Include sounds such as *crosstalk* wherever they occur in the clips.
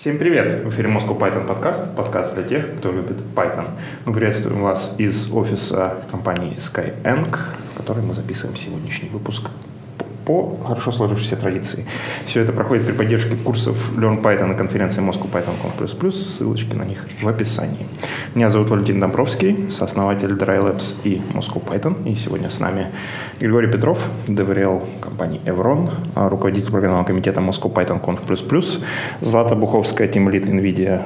Всем привет! В эфире Moscow Python подкаст, подкаст для тех, кто любит Python. Мы приветствуем вас из офиса компании Skyeng, в которой мы записываем сегодняшний выпуск по хорошо сложившейся традиции. Все это проходит при поддержке курсов Learn Python на конференции Moscow Python Conf++, ссылочки на них в описании. Меня зовут Валентин Домбровский, сооснователь Dry Labs и Moscow Python, и сегодня с нами Григорий Петров, DevRel компании Evron, руководитель программного комитета Moscow Python Conf++, Злата Буховская, Team Lead NVIDIA,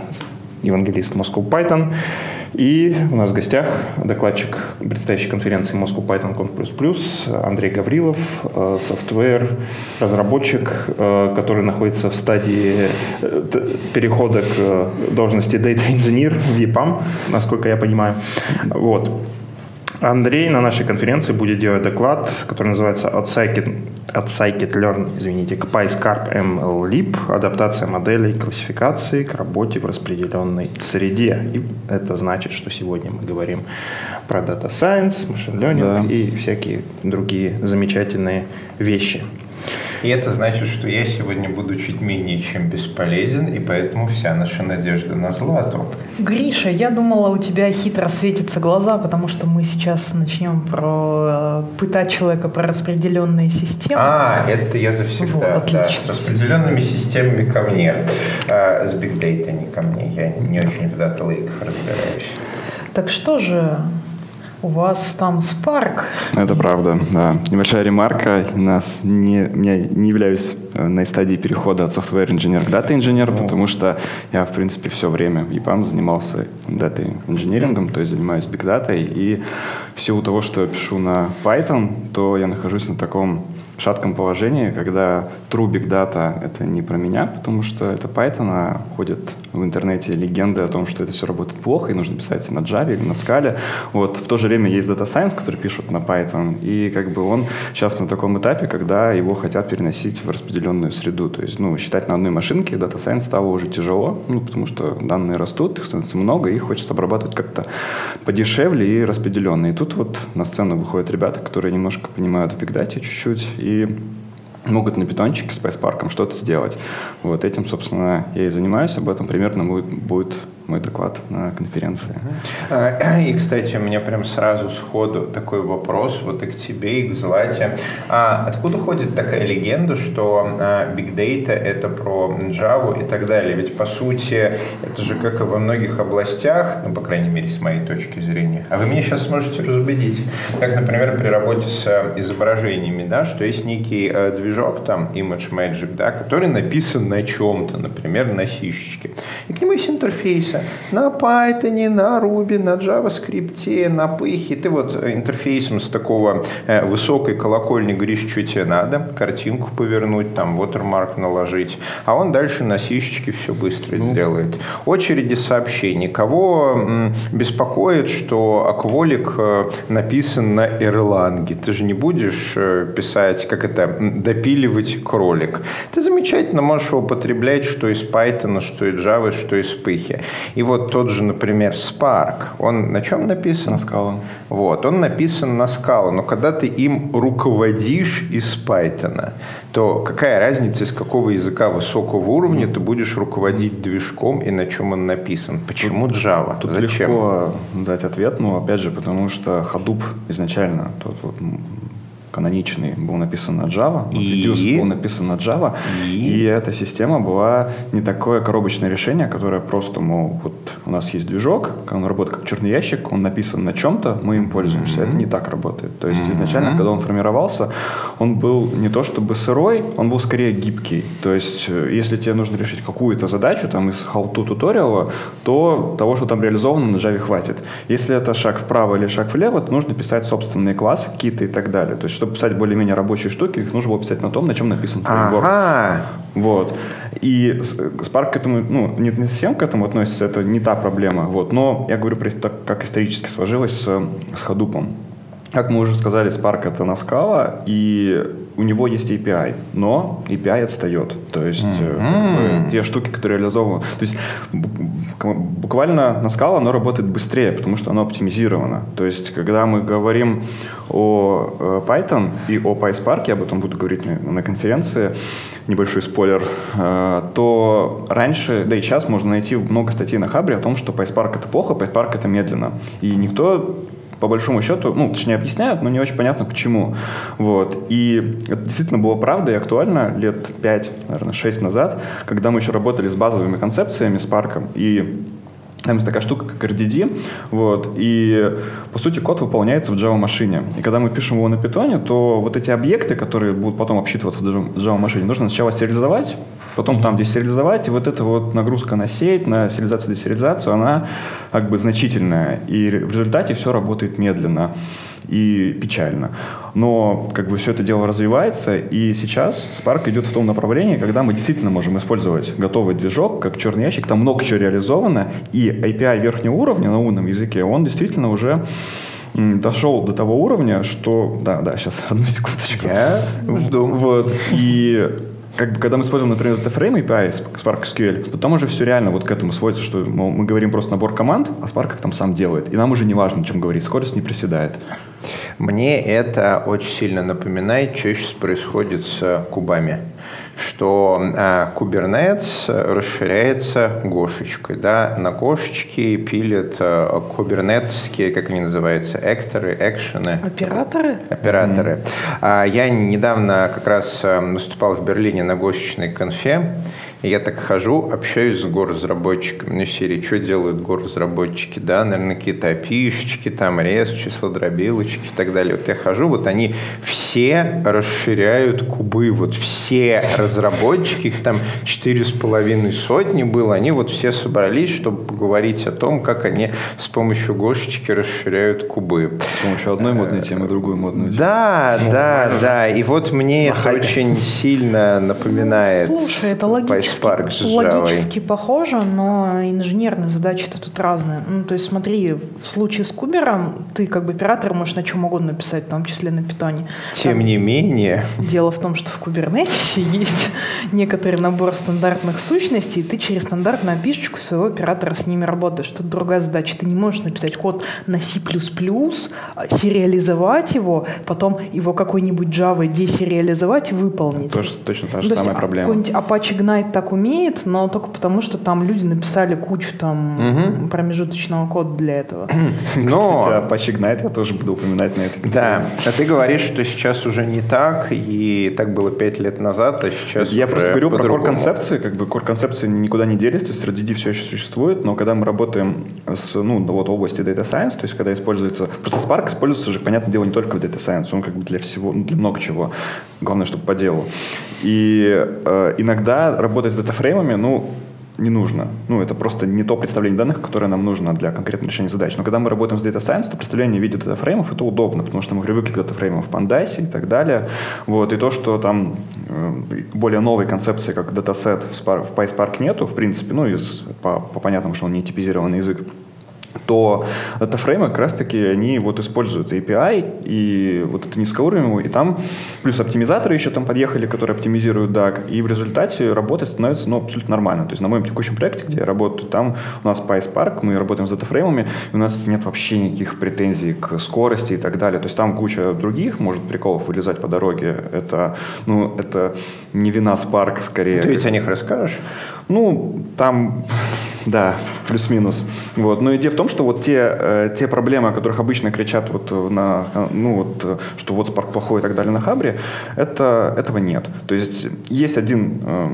евангелист Moscow Python, и у нас в гостях докладчик предстоящей конференции Moscow Python Conf++, Андрей Гаврилов, э, софтвер, разработчик, э, который находится в стадии э, перехода к должности Data Engineer в EPAM, насколько я понимаю. Вот. Андрей на нашей конференции будет делать доклад, который называется «От Scikit, от Scikit Learn извините, к PyScarp MLlib. Адаптация моделей классификации к работе в распределенной среде». И это значит, что сегодня мы говорим про Data Science, Machine Learning да. и всякие другие замечательные вещи. И это значит, что я сегодня буду чуть менее чем бесполезен, и поэтому вся наша надежда на Злату. Гриша, я думала, у тебя хитро светятся глаза, потому что мы сейчас начнем про э, пытать человека про распределенные системы. А, это я завсегда. Вот, да. С распределенными системами ко мне. А, с Big Data не ко мне. Я не очень в Data Lake разбираюсь. Так что же, у вас там Spark. Это правда, да. Небольшая ремарка. Нас не, я не являюсь э, на стадии перехода от software инженер к data инженер, потому что я, в принципе, все время в EPAM занимался data инженерингом, то есть занимаюсь big data, и в силу того, что я пишу на Python, то я нахожусь на таком шатком положении, когда true big data — это не про меня, потому что это Python, а ходят в интернете легенды о том, что это все работает плохо, и нужно писать на Java или на Scala. Вот. В то же время есть Data Science, который пишут на Python, и как бы он сейчас на таком этапе, когда его хотят переносить в распределенную среду. То есть, ну, считать на одной машинке Data Science стало уже тяжело, ну, потому что данные растут, их становится много, и их хочется обрабатывать как-то подешевле и распределенно. И тут вот на сцену выходят ребята, которые немножко понимают в Big Data чуть-чуть, и могут на питончике с PySpark что-то сделать. Вот этим, собственно, я и занимаюсь. Об этом примерно будет, будет мой доклад на конференции. А, *clears throat* и, кстати, у меня прям сразу сходу такой вопрос вот и к тебе, и к Злате. А откуда ходит такая легенда, что а, Big Data — это про Java и так далее? Ведь, по сути, это же как и во многих областях, ну, по крайней мере, с моей точки зрения. А вы меня сейчас сможете разубедить. Как, например, при работе с изображениями, да, что есть некий движок, там, Image Magic, да, который написан на чем-то, например, на сишечке. И к нему есть интерфейс, учишься на Python, на Ruby, на JavaScript, на Py. Ты вот интерфейсом с такого э, высокой колокольни говоришь, что тебе надо, картинку повернуть, там watermark наложить, а он дальше на сишечке все быстро ну. делает. Очереди сообщений. Кого беспокоит, что акволик э, написан на Erlang? Ты же не будешь э, писать, как это, допиливать кролик. Ты замечательно можешь его употреблять, что из Python, что из Java, что из Py. И вот тот же, например, Spark, он на чем написан? На Scala. Вот, он написан на Scala, но когда ты им руководишь из Python, то какая разница, из какого языка высокого уровня ты будешь руководить движком и на чем он написан? Почему Java? Тут Зачем? легко дать ответ, но опять же, потому что Hadoop изначально, тот вот каноничный был написан на Java, и? Reduce был написан на Java, и? и эта система была не такое коробочное решение, которое просто, мол, вот у нас есть движок, он работает как черный ящик, он написан на чем-то, мы им пользуемся. Mm-hmm. Это не так работает. То есть mm-hmm. изначально, когда он формировался, он был не то чтобы сырой, он был скорее гибкий. То есть э, если тебе нужно решить какую-то задачу там из how-to туториала, то того, что там реализовано на Java хватит. Если это шаг вправо или шаг влево, то нужно писать собственные классы какие-то и так далее. То есть чтобы писать более-менее рабочие штуки, их нужно было писать на том, на чем написан фреймворк. Ага. Вот. И Spark к этому, ну, не, не совсем к этому относится, это не та проблема. Вот. Но я говорю, так, как исторически сложилось с, с Hadoop. Как мы уже сказали, Spark это Наскала, и у него есть API, но API отстает. То есть mm-hmm. как бы, те штуки, которые реализованы... То есть буквально Наскала, оно работает быстрее, потому что оно оптимизировано. То есть когда мы говорим о э, Python и о PySpark, я об этом буду говорить на, на конференции, небольшой спойлер, э, то раньше, да и сейчас можно найти много статей на Хабре о том, что PySpark это плохо, PySpark это медленно. И никто по большому счету, ну, точнее, объясняют, но не очень понятно, почему. Вот. И это действительно было правда и актуально лет 5, наверное, 6 назад, когда мы еще работали с базовыми концепциями, с парком, и там есть такая штука, как RDD, вот, и, по сути, код выполняется в Java-машине. И когда мы пишем его на питоне, то вот эти объекты, которые будут потом обсчитываться в Java-машине, нужно сначала сериализовать, потом там десериализовать, и вот эта вот нагрузка на сеть, на сериализацию, десериализацию, она как бы значительная, и в результате все работает медленно и печально. Но как бы все это дело развивается, и сейчас Spark идет в том направлении, когда мы действительно можем использовать готовый движок, как черный ящик, там много чего реализовано, и API верхнего уровня на умном языке, он действительно уже дошел до того уровня, что... Да, да, сейчас, *laughs* одну секундочку. Я жду. Вот, и как бы, когда мы используем, например, DataFrame API Spark SQL, то там уже все реально вот к этому сводится, что мол, мы говорим просто набор команд, а Spark как там сам делает. И нам уже не важно, о чем говорить, скорость не приседает. Мне это очень сильно напоминает, что сейчас происходит с кубами что э, Kubernetes расширяется гошечкой. Да? На гошечке пилят э, кубернетовские, как они называются, экторы, экшены. Операторы? Операторы. Mm-hmm. Я недавно как раз э, выступал в Берлине на гошечной конфе, я так хожу, общаюсь с горазработчиками, ну, серии, что делают горазработчики, да, наверное, какие-то опишечки, там, рез, числодробилочки и так далее. Вот я хожу, вот они все расширяют кубы, вот все разработчики, их там четыре с половиной сотни было, они вот все собрались, чтобы поговорить о том, как они с помощью Гошечки расширяют кубы. С помощью одной модной темы, другую модную тему. Да, да, да. И вот мне это очень сильно напоминает. Слушай, это логично логически, логически похоже, но инженерные задачи-то тут разные. Ну, то есть смотри, в случае с кубером ты как бы оператор можешь на чем угодно написать, в том числе на питоне. Тем там, не менее. Дело в том, что в кубернетисе есть некоторый набор стандартных сущностей, и ты через стандартную опишечку своего оператора с ними работаешь. Тут другая задача. Ты не можешь написать код на C++, сериализовать его, потом его какой-нибудь Java десериализовать и выполнить. Тоже, точно та же ну, самая проблема. Какой-нибудь Apache Ignite так умеет, но только потому, что там люди написали кучу там угу. промежуточного кода для этого. Но... Apache Ignite я тоже буду упоминать на это. Да, а ты говоришь, что сейчас уже не так, и так было пять лет назад, а сейчас Я просто говорю про core-концепции, как бы core-концепции никуда не делись, то есть RDD все еще существует, но когда мы работаем с, ну, вот области Data Science, то есть когда используется... Просто Spark используется же, понятное дело, не только в Data Science, он как бы для всего, ну, для много чего. Главное, чтобы по делу. И э, иногда работать с датафреймами, ну, не нужно. Ну, это просто не то представление данных, которое нам нужно для конкретного решения задач. Но когда мы работаем с Data Science, то представление в виде датафреймов это удобно, потому что мы привыкли к датафреймам в Pandas и так далее. Вот. И то, что там э, более новой концепции, как датасет в, в PySpark нету, в принципе, ну, из, по, по понятному, что он не типизированный язык, то датафреймы как раз-таки они вот используют API и вот это низкоуровневый, и там плюс оптимизаторы еще там подъехали, которые оптимизируют DAG, и в результате работать становится ну, абсолютно нормально. То есть на моем текущем проекте, где я работаю, там у нас PySpark, мы работаем с датафреймами, и у нас нет вообще никаких претензий к скорости и так далее. То есть там куча других, может, приколов вылезать по дороге. Это, ну, это не вина Spark скорее. Ты ведь о них расскажешь? Ну, там, *laughs* да, плюс-минус. Вот. Но идея в том, что вот те, э, те проблемы, о которых обычно кричат вот на, ну вот, что вот Spark плохой и так далее на Хабре, это, этого нет. То есть есть один э,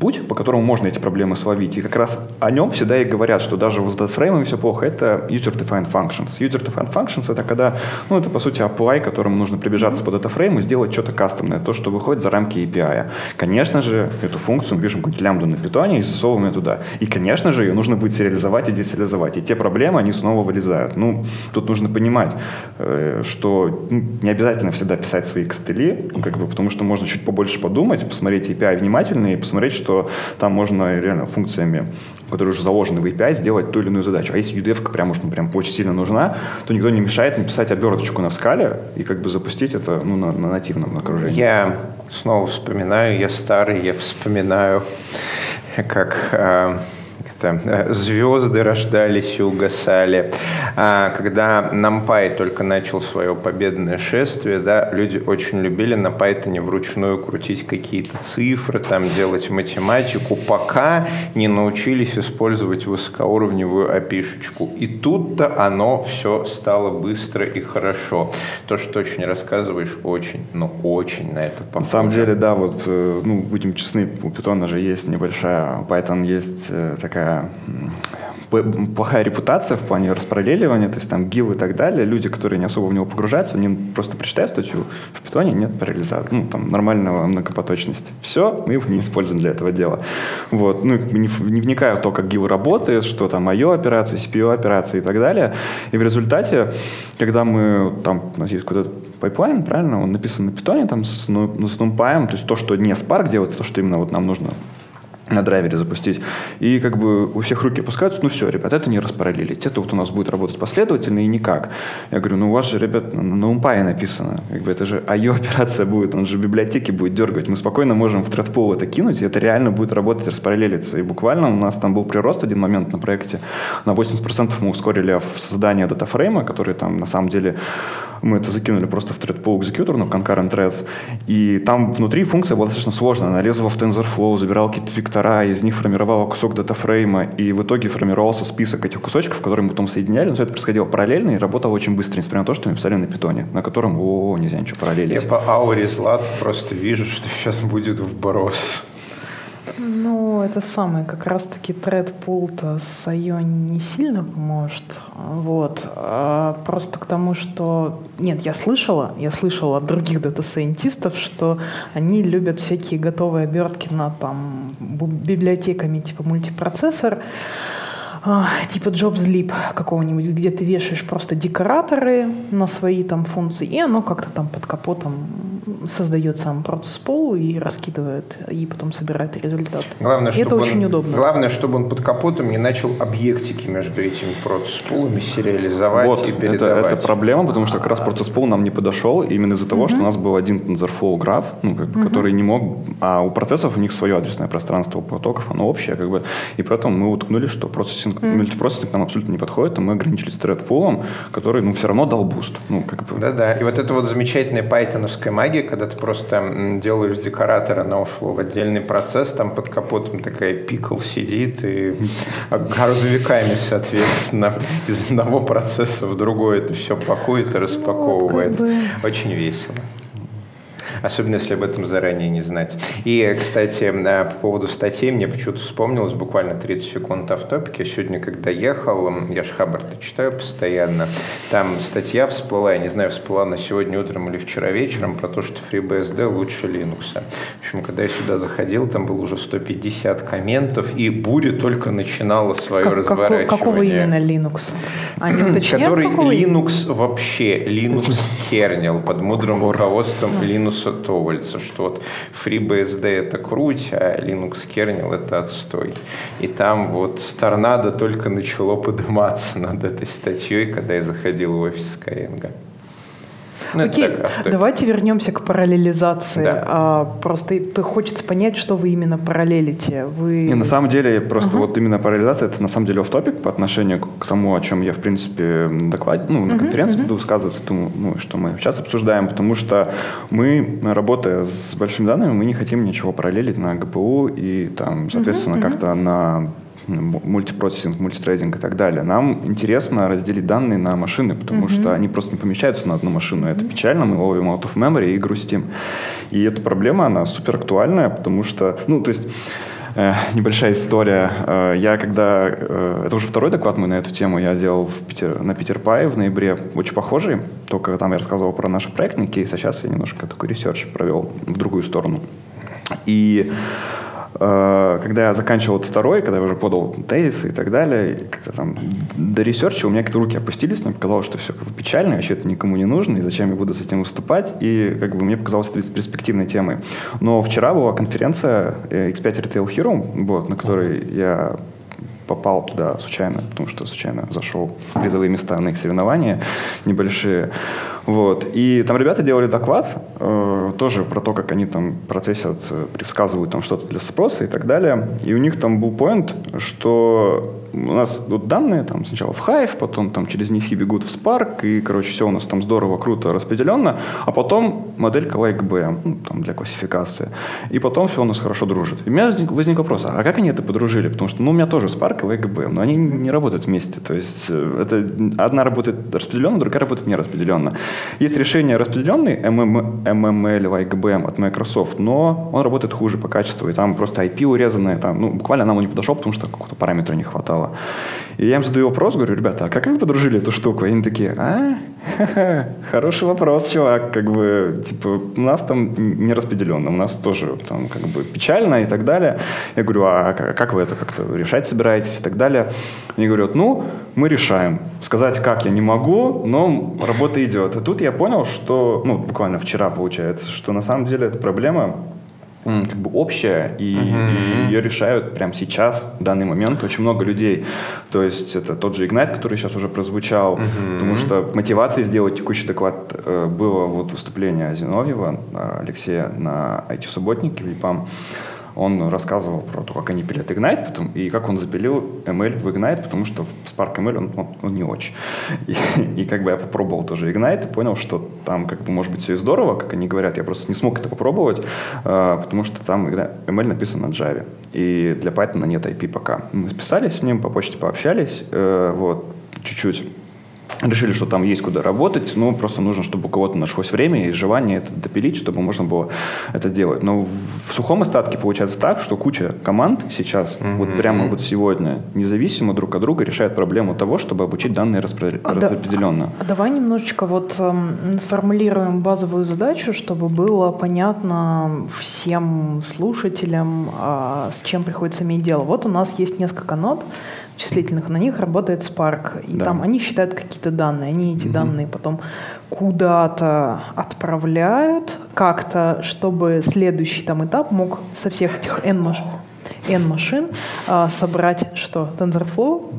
путь, по которому можно эти проблемы словить. И как раз о нем всегда и говорят, что даже с датфреймами все плохо. Это user-defined functions. User-defined functions это когда, ну это по сути apply, которому нужно прибежаться по датафрейму, сделать что-то кастомное, то, что выходит за рамки API. Конечно же, эту функцию мы пишем какую-нибудь лямбду на питоне, и засовываем ее туда. И, конечно же, ее нужно будет сериализовать и десериализовать. И те проблемы, они снова вылезают. Ну, тут нужно понимать, э, что ну, не обязательно всегда писать свои костыли, как бы, потому что можно чуть побольше подумать, посмотреть API внимательно и посмотреть, что там можно реально функциями, которые уже заложены в API, сделать ту или иную задачу. А если UDF прям уж ну, прям очень сильно нужна, то никто не мешает написать оберточку на скале и как бы запустить это ну, на, на нативном окружении. Я снова вспоминаю, я старый, я вспоминаю, как э, э, звезды рождались и угасали. А, когда NumPy только начал свое победное шествие, да, люди очень любили на Python вручную крутить какие-то цифры, там делать математику, пока не научились использовать высокоуровневую опишечку. И тут-то оно все стало быстро и хорошо. То, что очень рассказываешь, очень, но очень на это похоже. На самом деле, да, вот, э, ну, будем честны, у Python же есть небольшая, Python есть э, такая такая плохая репутация в плане распараллеливания, то есть там GIL и так далее, люди, которые не особо в него погружаются, они просто прочитают статью, в питоне нет параллелизации, ну, там, нормального многопоточности. Все, мы его не используем для этого дела. Вот, ну, не, не вникая в то, как GIL работает, что там IO операции, CPU операции и так далее, и в результате, когда мы, там, у нас есть какой-то пайплайн, правильно, он написан на питоне, там, с, ну, с NumPy, то есть то, что не Spark делает, то, что именно вот нам нужно на драйвере запустить. И как бы у всех руки опускаются, ну все, ребят, это не распараллелить, это вот у нас будет работать последовательно и никак. Я говорю, ну у вас же, ребят, на, на написано, как бы это же IO операция будет, он же библиотеки будет дергать, мы спокойно можем в thread это кинуть, и это реально будет работать, распараллелиться. И буквально у нас там был прирост один момент на проекте, на 80% мы ускорили создание датафрейма, который там на самом деле мы это закинули просто в thread pool executor, ну, concurrent threads, и там внутри функция была достаточно сложная. Она лезла в TensorFlow, забирала какие-то вектора, из них формировала кусок датафрейма, и в итоге формировался список этих кусочков, которые мы потом соединяли. Но все это происходило параллельно и работало очень быстро, несмотря на то, что мы писали на питоне, на котором, о, нельзя ничего параллелить. Я по ауре Злат просто вижу, что сейчас будет вброс. Ну, это самое, как раз-таки thread pool -то с IO не сильно поможет. Вот. А просто к тому, что... Нет, я слышала, я слышала от других дата-сайентистов, что они любят всякие готовые обертки на там библиотеками типа мультипроцессор, а, типа Jobs какого-нибудь, где ты вешаешь просто декораторы на свои там функции, и оно как-то там под капотом создает сам процесс полу и раскидывает, и потом собирает результат. Главное, и это он, очень удобно. Главное, чтобы он под капотом не начал объектики между этими процесс полами сериализовать вот, и передавать. Это, это проблема, потому что как раз process pool нам не подошел именно из-за того, что у нас был один TensorFlow граф, ну, как бы, который не мог, а у процессов у них свое адресное пространство у потоков, оно общее, как бы, и поэтому мы уткнули, что процессинг mm. мультипроцессинг нам абсолютно не подходит, и мы ограничились thread который, ну, все равно дал буст. Ну, как бы. Да-да, и вот это вот замечательная пайтоновская магия, когда ты просто делаешь декоратор, она ушло в отдельный процесс, там под капотом такая pickle сидит, и грузовиками, соответственно, из одного процесса в другой это все пакует и распаковывает. Ну, бы... Очень весело особенно если об этом заранее не знать. И, кстати, э, по поводу статей, мне почему-то вспомнилось буквально 30 секунд автопик. Я сегодня, когда ехал, я же Хаббарда читаю постоянно, там статья всплыла, я не знаю, всплыла на сегодня утром или вчера вечером, про то, что FreeBSD лучше Linux. В общем, когда я сюда заходил, там было уже 150 комментов, и буря только начинала свое как, разворачивание. Какого именно Linux? Они Который Linux вообще, Linux *laughs* kernel под мудрым руководством Linux Торвальдса, что вот FreeBSD это круть, а Linux kernel это отстой. И там вот торнадо только начало подниматься над этой статьей, когда я заходил в офис Skyeng. Ну, Окей, так, давайте вернемся к параллелизации. Да. А, просто хочется понять, что вы именно параллелите. Вы... Не, на самом деле, просто uh-huh. вот именно параллелизация, это на самом деле оф-топик по отношению к тому, о чем я, в принципе, на докладе, ну, на uh-huh, конференции uh-huh. буду высказываться, тому, ну, что мы сейчас обсуждаем, потому что мы, работая с большими данными, мы не хотим ничего параллелить на ГПУ и там, соответственно, uh-huh, как-то на мультипроцессинг, мультитрейдинг и так далее. Нам интересно разделить данные на машины, потому mm-hmm. что они просто не помещаются на одну машину. Это печально, мы ловим out of memory и грустим. И эта проблема, она супер актуальная, потому что, ну, то есть э, небольшая история. Э, я когда... Э, это уже второй доклад мой на эту тему. Я делал в Питер, на Piter Py в ноябре очень похожий. Только там я рассказывал про наш проектный кейс, а сейчас я немножко такой research провел в другую сторону. И когда я заканчивал второй, когда я уже подал тезисы и так далее, как-то там до research а у меня как-то руки опустились, мне показалось, что все как бы печально, вообще это никому не нужно, и зачем я буду с этим выступать, и как бы мне показалось это перспективной темой. Но вчера была конференция X5 Retail Hero, вот, на которой я попал туда случайно, потому что случайно зашел в призовые места на их соревнования небольшие. Вот. И там ребята делали доклад э, тоже про то, как они там процессят, предсказывают там что-то для спроса и так далее. И у них там был поинт, что у нас вот данные там сначала в Hive, потом там через них и бегут в Spark, и, короче, все у нас там здорово, круто распределенно, а потом моделька like BM, ну, там для классификации. И потом все у нас хорошо дружит. И у меня возник, возник вопрос, а как они это подружили? Потому что, ну, у меня тоже Spark и like BM, но они не работают вместе. То есть э, это одна работает распределенно, другая работает нераспределенно. Есть решение распределенный MML like BM от Microsoft, но он работает хуже по качеству, и там просто IP урезанное, там, ну, буквально нам он не подошел, потому что какого-то параметра не хватало. И я им задаю вопрос, говорю, ребята, а как вы подружили эту штуку? И они такие, а, *laughs* хороший вопрос, чувак, как бы, типа, у нас там не распределенно, у нас тоже там как бы печально и так далее. Я говорю, а как вы это как-то решать собираетесь и так далее? Они говорят, ну, мы решаем. Сказать, как я не могу, но работа идет. И тут я понял, что, ну, буквально вчера получается, что на самом деле эта проблема как бы общая, и, и ее решают прямо сейчас, в данный момент, очень много людей. То есть это тот же Ignite, который сейчас уже прозвучал, uh-huh. потому что мотивацией сделать текущий доклад э, было вот выступление Зиновьева, э, Алексея на IT-субботнике в ЕПАМ он рассказывал про то, как они пилят Ignite потом, и как он запилил ML в Ignite, потому что в Spark ML он, он, он не очень. И, и как бы я попробовал тоже Ignite и понял, что там как бы может быть все и здорово, как они говорят, я просто не смог это попробовать, э, потому что там ML написан на Java, и для Python нет IP пока. Мы списались с ним, по почте пообщались, э, вот, чуть-чуть решили, что там есть куда работать, ну, просто нужно, чтобы у кого-то нашлось время и желание это допилить, чтобы можно было это делать. Но в сухом остатке получается так, что куча команд сейчас, mm-hmm. вот прямо вот сегодня, независимо друг от друга решает проблему того, чтобы обучить данные распро- а распределенно. Да, давай немножечко вот эм, сформулируем базовую задачу, чтобы было понятно всем слушателям, э, с чем приходится иметь дело. Вот у нас есть несколько нод, числительных, на них работает Spark. И да. там они считают какие-то данные. Они эти угу. данные потом куда-то отправляют как-то, чтобы следующий там этап мог со всех этих N машин, N машин а, собрать что? TensorFlow?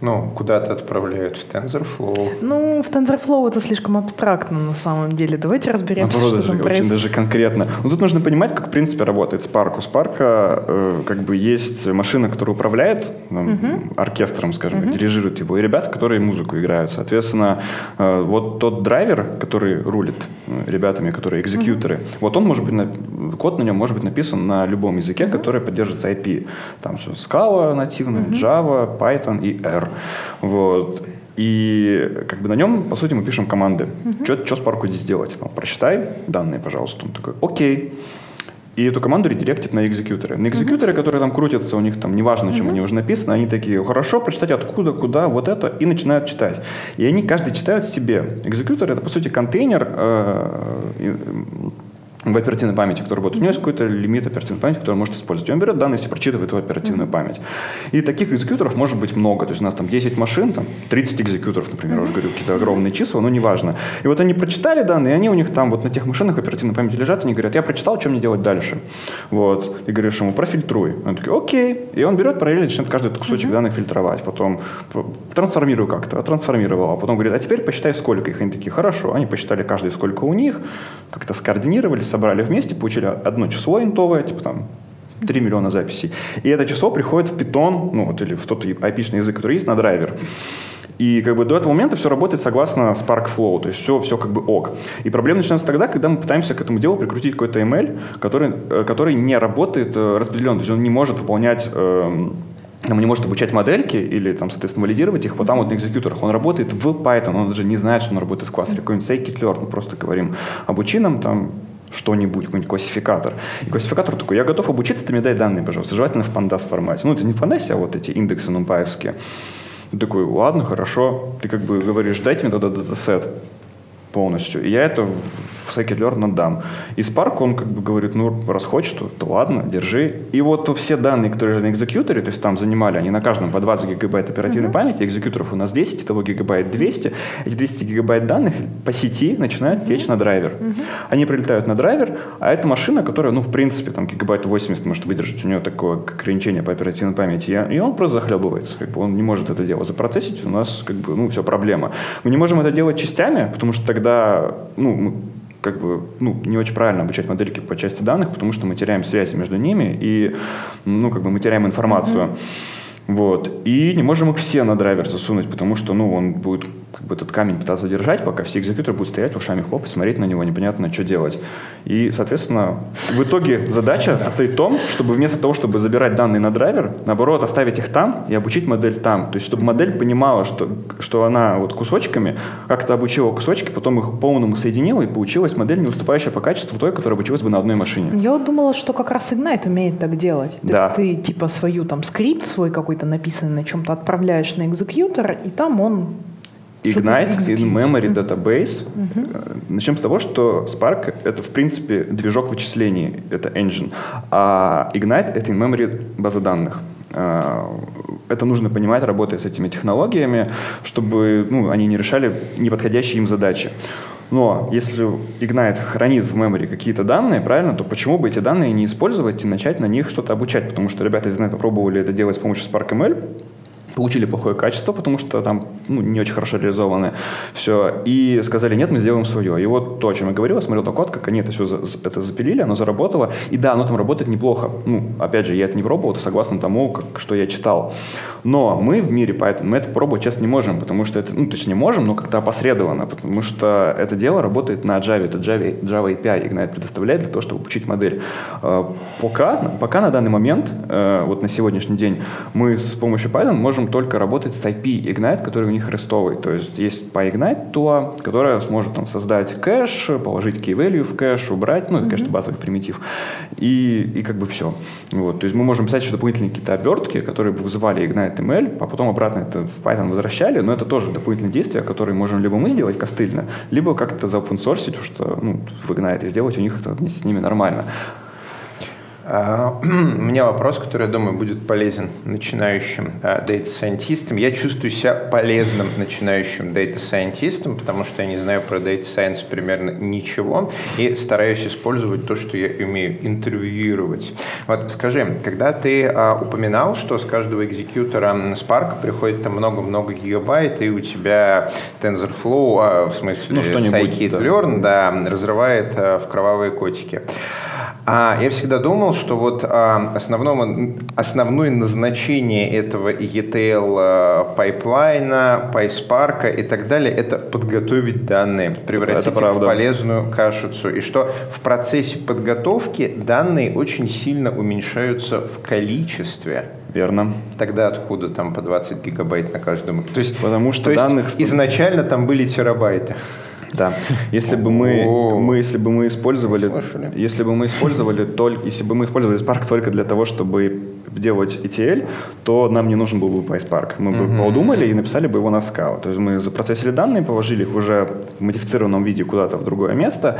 Ну, куда-то отправляют в TensorFlow. Ну, в TensorFlow это слишком абстрактно на самом деле. Давайте разберемся, Наоборот, что даже, там происходит. даже конкретно. Ну, тут нужно понимать, как в принципе работает Spark. У Spark э, как бы есть машина, которая управляет ну, uh-huh. оркестром, скажем, uh-huh. дирижирует его, и ребята, которые музыку играют. Соответственно, э, вот тот драйвер, который рулит э, ребятами, которые экзекьюторы, uh-huh. вот он может быть, на, код на нем может быть написан на любом языке, uh-huh. который поддерживается IP. Там все Scala нативная, uh-huh. Java, Python и R. Вот. И как бы на нем, по сути, мы пишем команды. Uh-huh. Что, что Spark здесь делать? Ну, прочитай данные, пожалуйста. Он такой, окей. И эту команду редиректит на экзекьюторы. На экзекьюторы, uh-huh. которые там крутятся, у них там неважно, чем uh-huh. они уже написаны, они такие, хорошо, прочитать откуда, куда, вот это, и начинают читать. И они каждый читают себе. Экзекьютор это, по сути, контейнер, э, в оперативной памяти, который работает. У него есть какой-то лимит оперативной памяти, который он может использовать. И он берет данные и прочитывает его оперативную mm-hmm. память. И таких экзекьюторов может быть много. То есть у нас там 10 машин, там 30 экзекьюторов, например, mm-hmm. я уже говорю, какие-то огромные числа, но неважно. И вот они прочитали данные, и они у них там вот на тех машинах оперативной памяти лежат, они говорят, я прочитал, что мне делать дальше. Вот. И говоришь ему, профильтруй. Он такой, окей. И он берет параллельно, начинает каждый кусочек mm-hmm. данных фильтровать. Потом трансформируй как-то, трансформировал. А потом говорит, а теперь посчитай, сколько их. Они такие, хорошо. Они посчитали каждый, сколько у них, как-то скоординировались, собрали вместе, получили одно число интовое, типа там 3 миллиона записей. И это число приходит в Python, ну вот, или в тот IP-шный язык, который есть, на драйвер. И как бы до этого момента все работает согласно Spark Flow, то есть все, все как бы ок. И проблема начинается тогда, когда мы пытаемся к этому делу прикрутить какой-то ML, который, э, который не работает э, распределенно, то есть он не может выполнять э, он не может обучать модельки или, там, соответственно, валидировать их вот там вот на экзекьюторах. Он работает в Python, он даже не знает, что он работает в кластере. Какой-нибудь scikit-learn, мы просто говорим, обучи нам там что-нибудь, какой-нибудь классификатор. И классификатор такой, я готов обучиться, ты мне дай данные, пожалуйста, желательно в pandas формате. Ну, это не в pandas, а вот эти индексы нумпаевские. Такой, ладно, хорошо. Ты как бы говоришь, дайте мне тогда датасет. Полностью. И я это в scikit-learn отдам. И Spark, он как бы говорит, ну, раз хочешь, то, то ладно, держи. И вот все данные, которые на экзекьюторе, то есть там занимали, они на каждом по 20 гигабайт оперативной uh-huh. памяти, экзекьюторов у нас 10, того гигабайт 200. Эти 200 гигабайт данных по сети начинают uh-huh. течь на драйвер. Uh-huh. Они прилетают на драйвер, а это машина, которая, ну, в принципе, там гигабайт 80 может выдержать, у нее такое ограничение по оперативной памяти, и он просто захлебывается, как бы он не может это дело запроцессить, у нас как бы, ну, все проблема. Мы не можем это делать частями, потому что тогда, ну, мы как бы ну, не очень правильно обучать модельки по части данных, потому что мы теряем связи между ними и ну, как бы мы теряем информацию. Mm-hmm. Вот. И не можем их все на драйвер засунуть, потому что ну, он будет как бы этот камень пытаться держать, пока все экзекьюторы будут стоять ушами хлопать, смотреть на него, непонятно, что делать. И, соответственно, в итоге задача состоит в том, чтобы вместо того, чтобы забирать данные на драйвер, наоборот, оставить их там и обучить модель там. То есть, чтобы модель понимала, что, что она вот кусочками, как-то обучила кусочки, потом их полному соединила, и получилась модель, не уступающая по качеству той, которая обучилась бы на одной машине. Я вот думала, что как раз Ignite умеет так делать. То да. есть ты типа свою там скрипт свой какой-то написанный на чем-то отправляешь на экзекьютор, и там он Ignite in-memory database. Uh-huh. Начнем с того, что Spark — это, в принципе, движок вычислений, это engine, а Ignite — это in-memory база данных. А, это нужно понимать, работая с этими технологиями, чтобы ну, они не решали неподходящие им задачи. Но если Ignite хранит в memory какие-то данные, правильно, то почему бы эти данные не использовать и начать на них что-то обучать? Потому что ребята из Ignite попробовали это делать с помощью SparkML, получили плохое качество, потому что там ну, не очень хорошо реализованы все, и сказали, нет, мы сделаем свое. И вот то, о чем я говорил, я смотрел на код, как они это все за, это запилили, оно заработало, и да, оно там работает неплохо. Ну, опять же, я это не пробовал, это согласно тому, как, что я читал. Но мы в мире Python, мы это пробовать сейчас не можем, потому что это, ну, точнее, можем, но как-то опосредованно, потому что это дело работает на Java, это Java, Java API Ignite предоставляет для того, чтобы получить модель. Э, пока, пока на данный момент, э, вот на сегодняшний день, мы с помощью Python можем можем только работать с IP Ignite, который у них рестовый. То есть есть по Ignite тула, которая сможет там, создать кэш, положить key value в кэш, убрать, ну, это, конечно, базовый примитив, и, и как бы все. Вот. То есть мы можем писать еще дополнительные какие-то обертки, которые бы вызывали Ignite ML, а потом обратно это в Python возвращали, но это тоже дополнительные действия, которые можем либо мы сделать костыльно, либо как-то заопенсорсить, что ну, в Ignite и сделать у них это с ними нормально. А, *clears throat* у меня вопрос, который, я думаю, будет полезен начинающим дата-сайентистам. Я чувствую себя полезным начинающим дата-сайентистом, потому что я не знаю про Data Science примерно ничего и стараюсь использовать то, что я умею, интервьюировать. Вот скажи, когда ты а, упоминал, что с каждого экзекьютора Spark приходит там много-много гигабайт, и у тебя TensorFlow, а, в смысле ну, Scikit-Learn, да. да, разрывает а, в кровавые котики. А я всегда думал, что вот а, основного, основное назначение этого ETL а, пайплайна, PySpark и так далее, это подготовить данные, превратить их в полезную кашицу. И что в процессе подготовки данные очень сильно уменьшаются в количестве. Верно. Тогда откуда там по 20 гигабайт на каждом? То есть, Потому что то данных... Есть изначально там были терабайты. Да. Если бы мы, мы, если бы мы использовали, если бы мы использовали только, если бы мы использовали Spark только для того, чтобы делать ETL, то нам не нужен был бы PySpark. Мы бы uh-huh. подумали и написали бы его на Scala. То есть мы запроцессили данные, положили их уже в модифицированном виде куда-то в другое место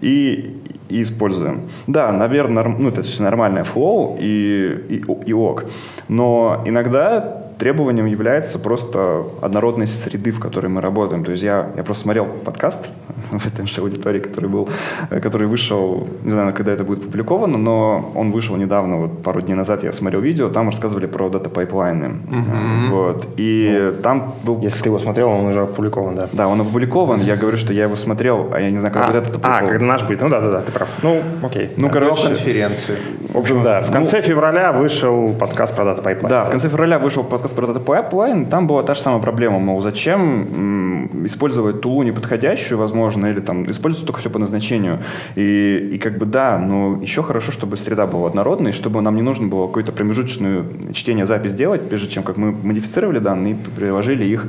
и, и используем. Да, наверное, ну, это нормальная flow и, и, и ок. Но иногда требованием является просто однородность среды, в которой мы работаем. То есть я, я просто смотрел подкаст *laughs* в этой же аудитории, который был, э, который вышел, не знаю, когда это будет опубликовано, но он вышел недавно, вот пару дней назад я смотрел видео, там рассказывали про дата-пайплайны. Uh-huh. Вот. И ну, там был... Если ты его смотрел, он уже опубликован, да? Да, он опубликован. Я говорю, что я его смотрел, а я не знаю, как а, вот этот А, когда наш будет. Ну да, да, да, ты прав. Ну, окей. Ну, да. короче... конференции. В общем, да, в конце ну, февраля вышел подкаст про дата-пайплайн. Да, в конце февраля вышел подкаст про дата-пайплайн. Там была та же самая проблема, мол, зачем использовать тулу неподходящую, возможно, или там использовать только все по назначению. И, и как бы да, но еще хорошо, чтобы среда была однородной, чтобы нам не нужно было какое-то промежуточное чтение, запись делать, прежде чем как мы модифицировали данные и приложили их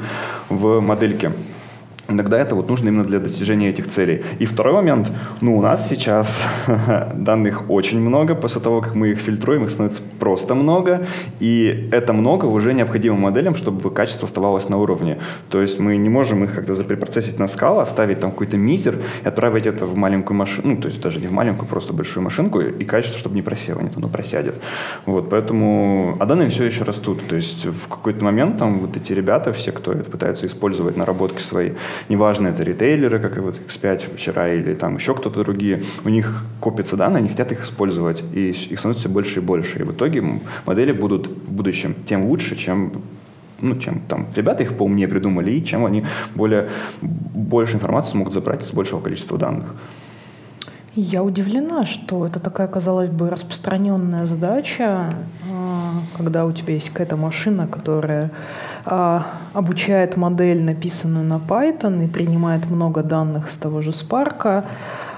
в модельке. Иногда это вот нужно именно для достижения этих целей. И второй момент, ну, у нас сейчас *laughs* данных очень много, после того, как мы их фильтруем, их становится просто много, и это много уже необходимо моделям, чтобы качество оставалось на уровне. То есть мы не можем их когда запрепроцессить на скалу, оставить там какой-то мизер и отправить это в маленькую машину, ну, то есть даже не в маленькую, просто большую машинку, и качество, чтобы не просело, нет, оно просядет. Вот, поэтому, а данные все еще растут, то есть в какой-то момент там вот эти ребята, все, кто это пытаются использовать наработки свои, неважно, это ритейлеры, как и вот X5 вчера, или там еще кто-то другие, у них копятся данные, они хотят их использовать, и их становится все больше и больше. И в итоге модели будут в будущем тем лучше, чем ну, чем там ребята их поумнее придумали, и чем они более, больше информации смогут забрать из большего количества данных. Я удивлена, что это такая, казалось бы, распространенная задача, когда у тебя есть какая-то машина, которая а, обучает модель, написанную на Python, и принимает много данных с того же Spark,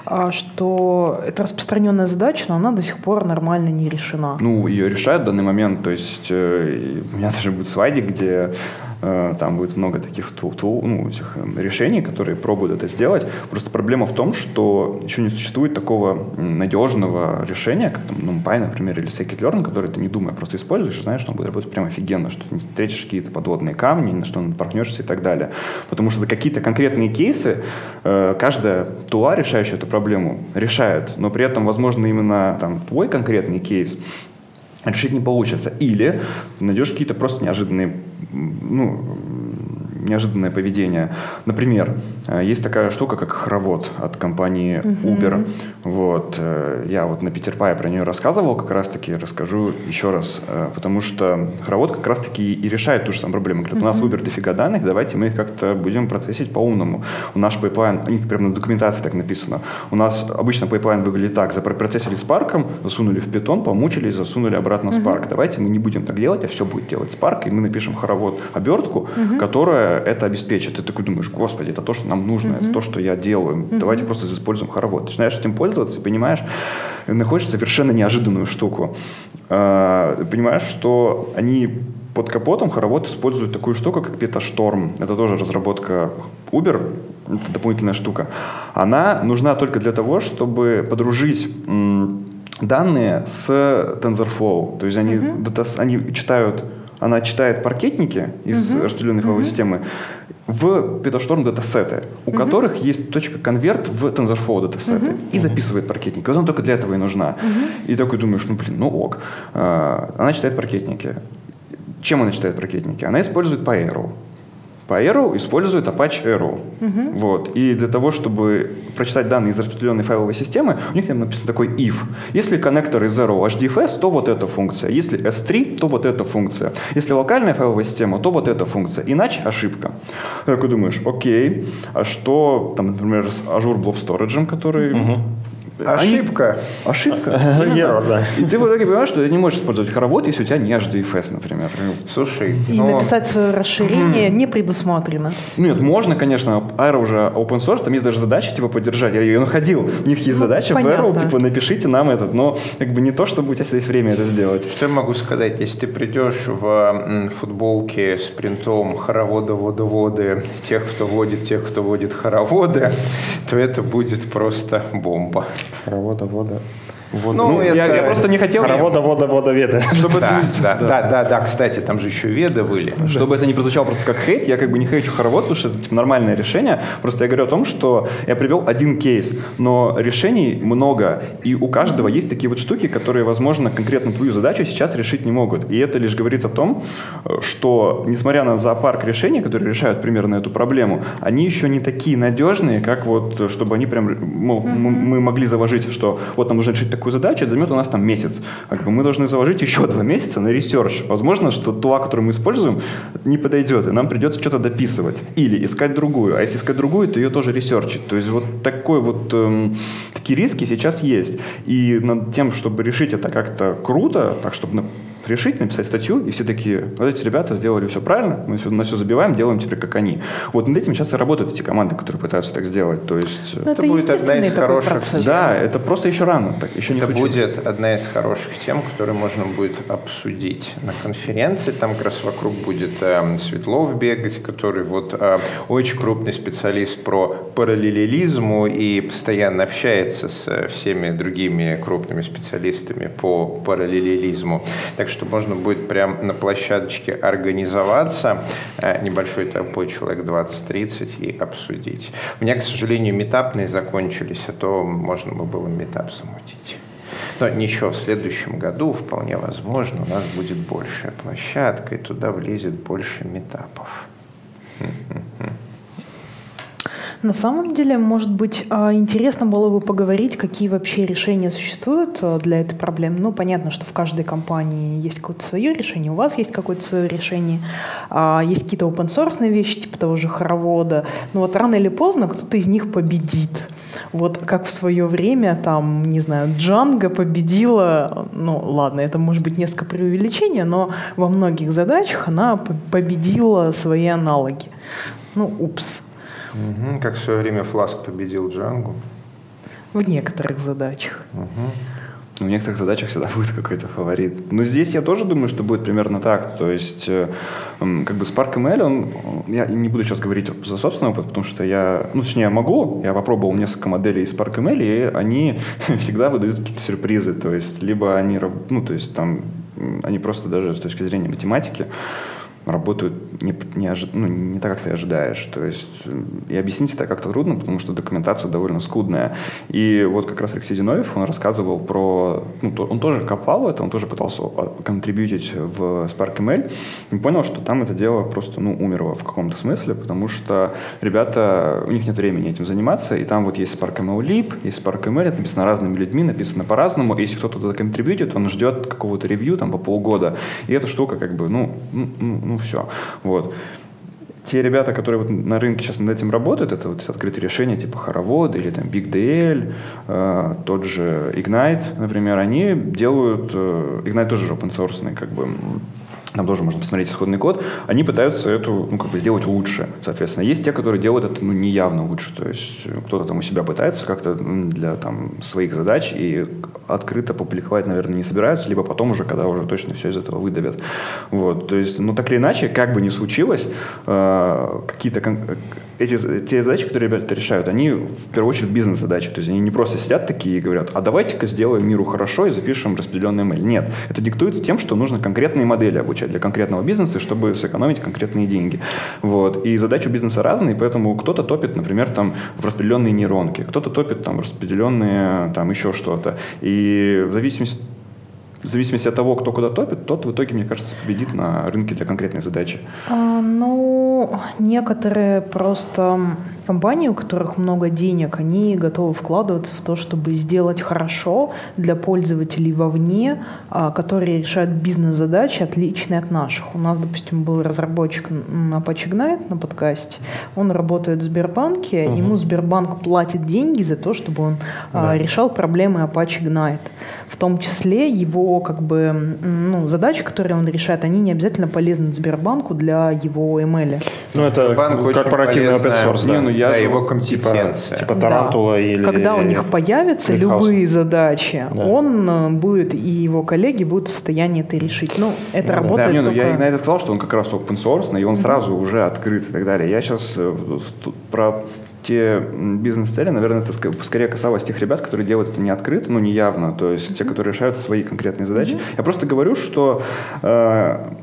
а, что это распространенная задача, но она до сих пор нормально не решена. Ну, ее решают в данный момент. То есть э, у меня даже будет слайдик, где там будет много таких тул, тул, ну, этих э, решений, которые пробуют это сделать. Просто проблема в том, что еще не существует такого надежного решения, как там NumPy, например, или Scikit-Learn, который ты не думая просто используешь и знаешь, что он будет работать прям офигенно, что ты не встретишь какие-то подводные камни, на что напоркнешься и так далее. Потому что какие-то конкретные кейсы э, каждая тула, решающая эту проблему, решает, но при этом, возможно, именно там твой конкретный кейс решить не получится. Или найдешь какие-то просто неожиданные ну, неожиданное поведение. Например, э, есть такая штука, как хоровод от компании Uber. Uh-huh. Вот. Э, я вот на Питер Пай про нее рассказывал, как раз-таки расскажу еще раз, э, потому что хоровод как раз-таки и решает ту же самую проблему. Говорит, uh-huh. у нас Uber дофига данных, давайте мы их как-то будем процессить по-умному. У нас пайплайн, у них прямо на документации так написано. У нас обычно пайплайн выглядит так, запроцессили Spark'ом, засунули в питон, помучились, засунули обратно uh-huh. Spark. Давайте мы не будем так делать, а все будет делать Spark, и мы напишем хоровод обертку, uh-huh. которая это обеспечит. Ты такой думаешь, господи, это то, что нам нужно, mm-hmm. это то, что я делаю. Mm-hmm. Давайте просто используем хоровод. Ты начинаешь этим пользоваться и понимаешь, находишь совершенно неожиданную штуку. А, понимаешь, что они под капотом хоровод используют такую штуку, как Petastorm. Это тоже разработка Uber, это дополнительная штука. Она нужна только для того, чтобы подружить данные с TensorFlow. То есть они, mm-hmm. они читают она читает паркетники из uh-huh. разделенной файловой uh-huh. системы в Petastorm датасеты, у uh-huh. которых есть точка конверт в TensorFlow датасеты uh-huh. и записывает паркетники. Вот она только для этого и нужна. Uh-huh. И такой думаешь, ну блин, ну ок. А, она читает паркетники. Чем она читает паркетники? Она использует Paero. По Arrow использует Apache Arrow. Угу. Вот. И для того, чтобы прочитать данные из распределенной файловой системы, у них там написан такой if. Если коннектор из Arrow HDFS, то вот эта функция. Если S3, то вот эта функция. Если локальная файловая система, то вот эта функция. Иначе ошибка. Ты такой думаешь, окей, а что, там, например, с Azure Blob Storage, который угу. Ошибка. Они... Ошибка. Error, *laughs* да. И ты в итоге понимаешь, что ты не можешь использовать хоровод, если у тебя не HDFS, например. Слушай. И но... написать свое расширение не предусмотрено. Нет, можно, конечно. Aero уже open source, там есть даже задача типа поддержать. Я ее находил. У них есть ну, задача в Aero, типа напишите нам этот. Но как бы не то, чтобы у тебя есть время это сделать. Что я могу сказать? Если ты придешь в футболке с принтом хоровода, водоводы, тех, кто водит, тех, кто водит хороводы, *laughs* то это будет просто бомба. Хоровода, вода. Вода. Ну, ну это... я, я просто не хотел... Хоровода, вода, вода, веда. Чтобы да, да, да, да, да, кстати, там же еще веды были. Чтобы это не прозвучало просто как хейт, я как бы не хейчу хоровод, потому что это типа, нормальное решение. Просто я говорю о том, что я привел один кейс, но решений много, и у каждого есть такие вот штуки, которые, возможно, конкретно твою задачу сейчас решить не могут. И это лишь говорит о том, что, несмотря на зоопарк решений, которые решают примерно эту проблему, они еще не такие надежные, как вот, чтобы они прям, мол, mm-hmm. мы могли заложить, что вот нам нужно решить такую задачу, это займет у нас там месяц. Как бы мы должны заложить еще два месяца на research. Возможно, что тула, которую мы используем, не подойдет, и нам придется что-то дописывать. Или искать другую. А если искать другую, то ее тоже ресерчить. То есть вот такой вот эм, такие риски сейчас есть. И над тем, чтобы решить это как-то круто, так чтобы решить, написать статью, и все такие, вот эти ребята сделали все правильно, мы все, на все забиваем, делаем теперь как они. Вот над этим сейчас и работают эти команды, которые пытаются так сделать. То есть Но это, это будет одна из хороших... Процесс. Да, это просто еще рано. Так, еще это не будет одна из хороших тем, которую можно будет обсудить на конференции. Там как раз вокруг будет э, Светлов бегать, который вот э, очень крупный специалист про параллелизм и постоянно общается с всеми другими крупными специалистами по параллелизму. Так что можно будет прям на площадочке организоваться э, небольшой толпой, человек 20-30 и обсудить. У меня, к сожалению, метапные закончились, а то можно бы было метап замутить. Но ничего, в следующем году вполне возможно у нас будет большая площадка, и туда влезет больше метапов. На самом деле, может быть, а, интересно было бы поговорить, какие вообще решения существуют а, для этой проблемы. Ну, понятно, что в каждой компании есть какое-то свое решение, у вас есть какое-то свое решение, а, есть какие-то open source вещи, типа того же хоровода. Но вот рано или поздно кто-то из них победит. Вот как в свое время, там, не знаю, Джанга победила, ну ладно, это может быть несколько преувеличения, но во многих задачах она победила свои аналоги. Ну, упс. Угу, как в свое время Фласк победил Джангу. В некоторых задачах. Угу. В некоторых задачах всегда *laughs* будет какой-то фаворит. Но здесь я тоже думаю, что будет примерно так. То есть, э, как бы Spark ML, он, я не буду сейчас говорить за собственный опыт, потому что я, ну, точнее, я могу, я попробовал несколько моделей Spark ML, и они *laughs* всегда выдают какие-то сюрпризы. То есть, либо они, ну, то есть, там, они просто даже с точки зрения математики работают не, не, ожи, ну, не так, как ты ожидаешь. То есть и объяснить это как-то трудно, потому что документация довольно скудная. И вот как раз Алексей Зиновьев, он рассказывал про... Ну, то, он тоже копал это, он тоже пытался контрибьютить в Spark ML и понял, что там это дело просто ну, умерло в каком-то смысле, потому что ребята, у них нет времени этим заниматься, и там вот есть Spark ML Lib, есть Spark ML, это написано разными людьми, написано по-разному, если кто-то туда контрибьютит, он ждет какого-то ревью там по полгода, и эта штука как бы, ну, ну, ну все. Вот. Те ребята, которые вот на рынке сейчас над этим работают, это вот открытые решения типа Хоровод или там BigDL, э, тот же Ignite, например, они делают, э, Ignite тоже open source, как бы там тоже можно посмотреть исходный код, они пытаются эту, ну, как бы сделать лучше, соответственно. Есть те, которые делают это, ну, неявно лучше, то есть кто-то там у себя пытается как-то для, там, своих задач и открыто публиковать, наверное, не собираются, либо потом уже, когда уже точно все из этого выдавят. Вот, то есть, ну, так или иначе, как бы ни случилось, э, какие-то эти, те задачи, которые ребята решают, они в первую очередь бизнес-задачи. То есть они не просто сидят такие и говорят, а давайте-ка сделаем миру хорошо и запишем распределенный email. Нет, это диктуется тем, что нужно конкретные модели обучать для конкретного бизнеса, чтобы сэкономить конкретные деньги. Вот. И задачи у бизнеса разные, поэтому кто-то топит, например, там, в распределенные нейронки, кто-то топит там, в распределенные там, еще что-то. И в зависимости в зависимости от того, кто куда топит, тот в итоге, мне кажется, победит на рынке для конкретной задачи. А, ну, некоторые просто компании, у которых много денег, они готовы вкладываться в то, чтобы сделать хорошо для пользователей вовне, а, которые решают бизнес-задачи, отличные от наших. У нас, допустим, был разработчик на Apache Ignite на подкасте. Он работает в Сбербанке, угу. ему Сбербанк платит деньги за то, чтобы он а, да. решал проблемы Apache Ignite в том числе его как бы, ну, задачи, которые он решает, они не обязательно полезны Сбербанку для его ML. Ну, это Банк корпоративный open source, да. Не, ну, я да, его компетенция. Типа, типа Тарантула да. или... Когда у них появятся любые задачи, да. он э, будет и его коллеги будут в состоянии это решить. Ну, это ну, работает да. Не, ну, только... Я на это сказал, что он как раз open source, и он mm-hmm. сразу уже открыт и так далее. Я сейчас э, про те бизнес-цели, наверное, это скорее касалось тех ребят, которые делают это не открыто, ну, не явно, то есть mm-hmm. те, которые решают свои конкретные задачи. Mm-hmm. Я просто говорю, что э,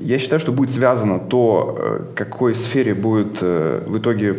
я считаю, что будет связано то, э, какой сфере будет э, в итоге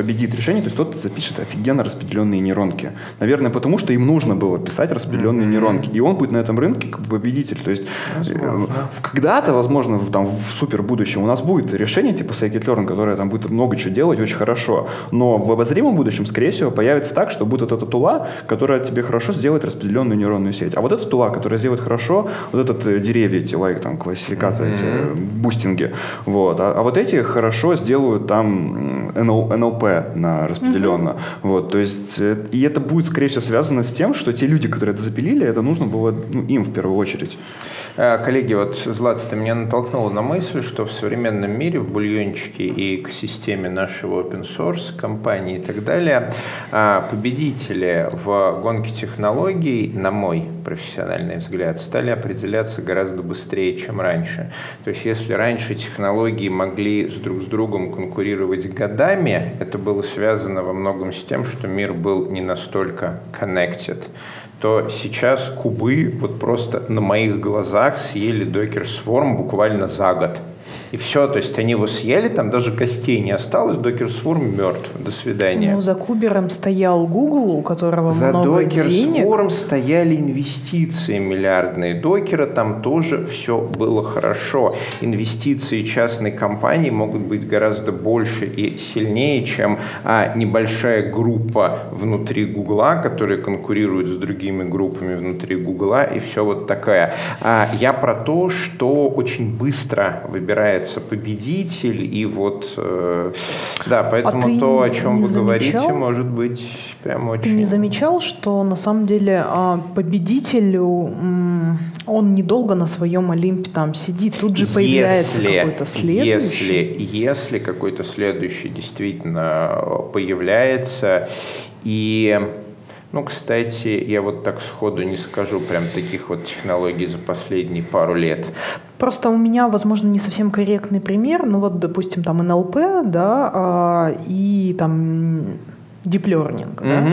победит решение, то есть тот запишет офигенно распределенные нейронки. Наверное, потому что им нужно было писать распределенные mm-hmm. нейронки. И он будет на этом рынке как победитель. То есть э, когда-то, возможно, в, там, в супер будущем у нас будет решение типа scikit-learn, которое там будет много чего делать очень хорошо. Но в обозримом будущем, скорее всего, появится так, что будет вот эта тула, которая тебе хорошо сделает распределенную нейронную сеть. А вот эта тула, которая сделает хорошо вот этот э, деревья, эти лайк, там, классификация, mm-hmm. эти бустинги. Вот. А, а вот эти хорошо сделают там NLP, На распределенно. Угу. Вот, то есть, э, и это будет, скорее всего, связано с тем, что те люди, которые это запилили, это нужно было ну, им в первую очередь. Э, коллеги, вот, Злата, ты меня натолкнула на мысль, что в современном мире, в бульончике и экосистеме нашего open source, компании и так далее, э, победители в гонке технологий, на мой профессиональный взгляд, стали определяться гораздо быстрее, чем раньше. То есть, если раньше технологии могли с друг с другом конкурировать годами, это было связано во многом с тем, что мир был не настолько connected то сейчас кубы вот просто на моих глазах съели Docker Swarm буквально за год. И все, то есть они его съели, там даже костей не осталось, Swarm мертв. До свидания. Ну, за Кубером стоял Google, у которого за много денег. За Swarm стояли инвестиции миллиардные. Докера там тоже все было хорошо. Инвестиции частной компании могут быть гораздо больше и сильнее, чем а, небольшая группа внутри Гугла, которая конкурирует с другими группами внутри Гугла, и все вот такая. А, я про то, что очень быстро выбирает появляется победитель, и вот, э, да, поэтому а то, о чем вы замечал? говорите, может быть прям очень... Ты не замечал, что на самом деле а, победителю он недолго на своем Олимпе там сидит, тут же появляется какой-то следующий? Если, если какой-то следующий действительно появляется, и ну, кстати, я вот так сходу не скажу прям таких вот технологий за последние пару лет. Просто у меня, возможно, не совсем корректный пример. Ну вот, допустим, там НЛП, да, а, и там Deep Learning, угу. да.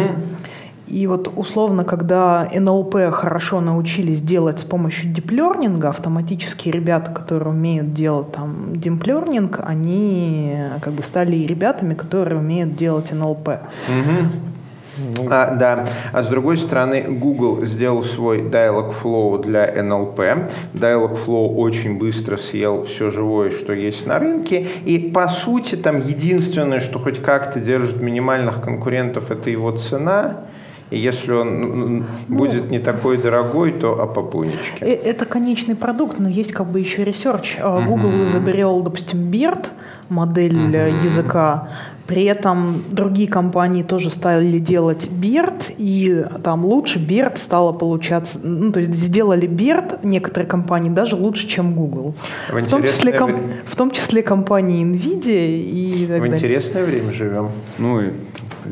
И вот условно, когда НЛП хорошо научились делать с помощью диплернинга, автоматически ребята, которые умеют делать там deep learning, они как бы стали ребятами, которые умеют делать НЛП. Угу. Ну. А, да. А с другой стороны, Google сделал свой Dialogflow для NLP. Dialogflow очень быстро съел все живое, что есть на рынке. И по сути, там единственное, что хоть как-то держит минимальных конкурентов, это его цена. И если он ну, будет не такой дорогой, то о попунечке. Э, это конечный продукт, но есть как бы еще research. Google uh-huh. изобрел, допустим, BERT, модель uh-huh. языка, при этом другие компании тоже стали делать BERT, и там лучше BERT стало получаться, ну, то есть сделали BERT некоторые компании даже лучше, чем Google. В, в, том, числе, ком, в том числе компании NVIDIA и так В далее. интересное время живем. Ну, и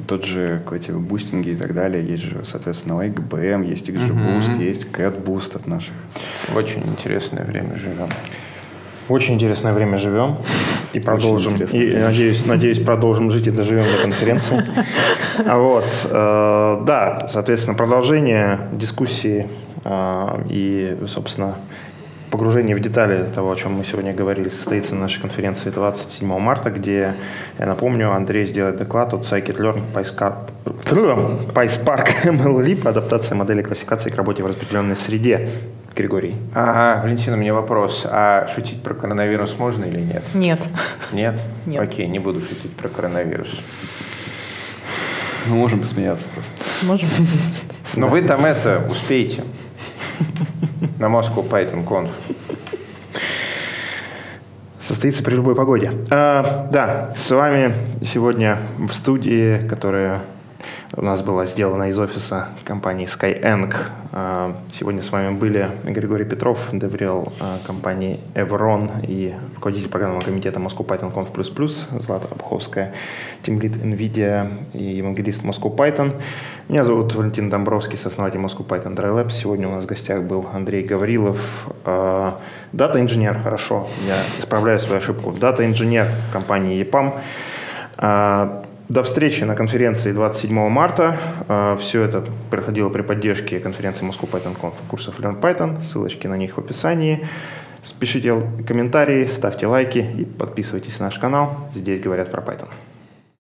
тот же эти бустинги и так далее, есть же, соответственно, IGBM, есть XGBoost, uh-huh. есть CatBoost от наших. Очень интересное время живем. Очень интересное время живем и продолжим. И надеюсь, надеюсь, продолжим жить и доживем до конференции. *laughs* А вот, э, да, соответственно, продолжение дискуссии э, и, собственно, погружение в детали того, о чем мы сегодня говорили, состоится на нашей конференции 27 марта, где, я напомню, Андрей сделает доклад от Scikit-Learn PySpark *laughs* MLLib, адаптация модели классификации к работе в распределенной среде. Григорий. Ага, Валентина, у меня вопрос. А шутить про коронавирус можно или нет? Нет. Нет? Нет. Окей, не буду шутить про коронавирус. Мы можем посмеяться просто. Можем посмеяться. Но вы там это успеете. *laughs* На Moscow Python Conf. Состоится при любой погоде. А, да, с вами сегодня в студии, которая у нас была сделана из офиса компании Skyeng. А, сегодня с вами были Григорий Петров, деврел а, компании Evron и руководитель программного комитета Moscow Python Conf++, Злата Обховская, тимлид NVIDIA и евангелист Moscow Python. Меня зовут Валентин Домбровский, сооснователь Moscow Python Dry Labs. Сегодня у нас в гостях был Андрей Гаврилов, дата-инженер, хорошо, я исправляю свою ошибку, дата-инженер компании EPAM, до встречи на конференции 27 марта. А, Все это проходило при поддержке конференции Moscow Python Conf курсов Learn Python. Ссылочки на них в описании. Пишите комментарии, ставьте лайки и подписывайтесь на наш канал. Здесь говорят про Python.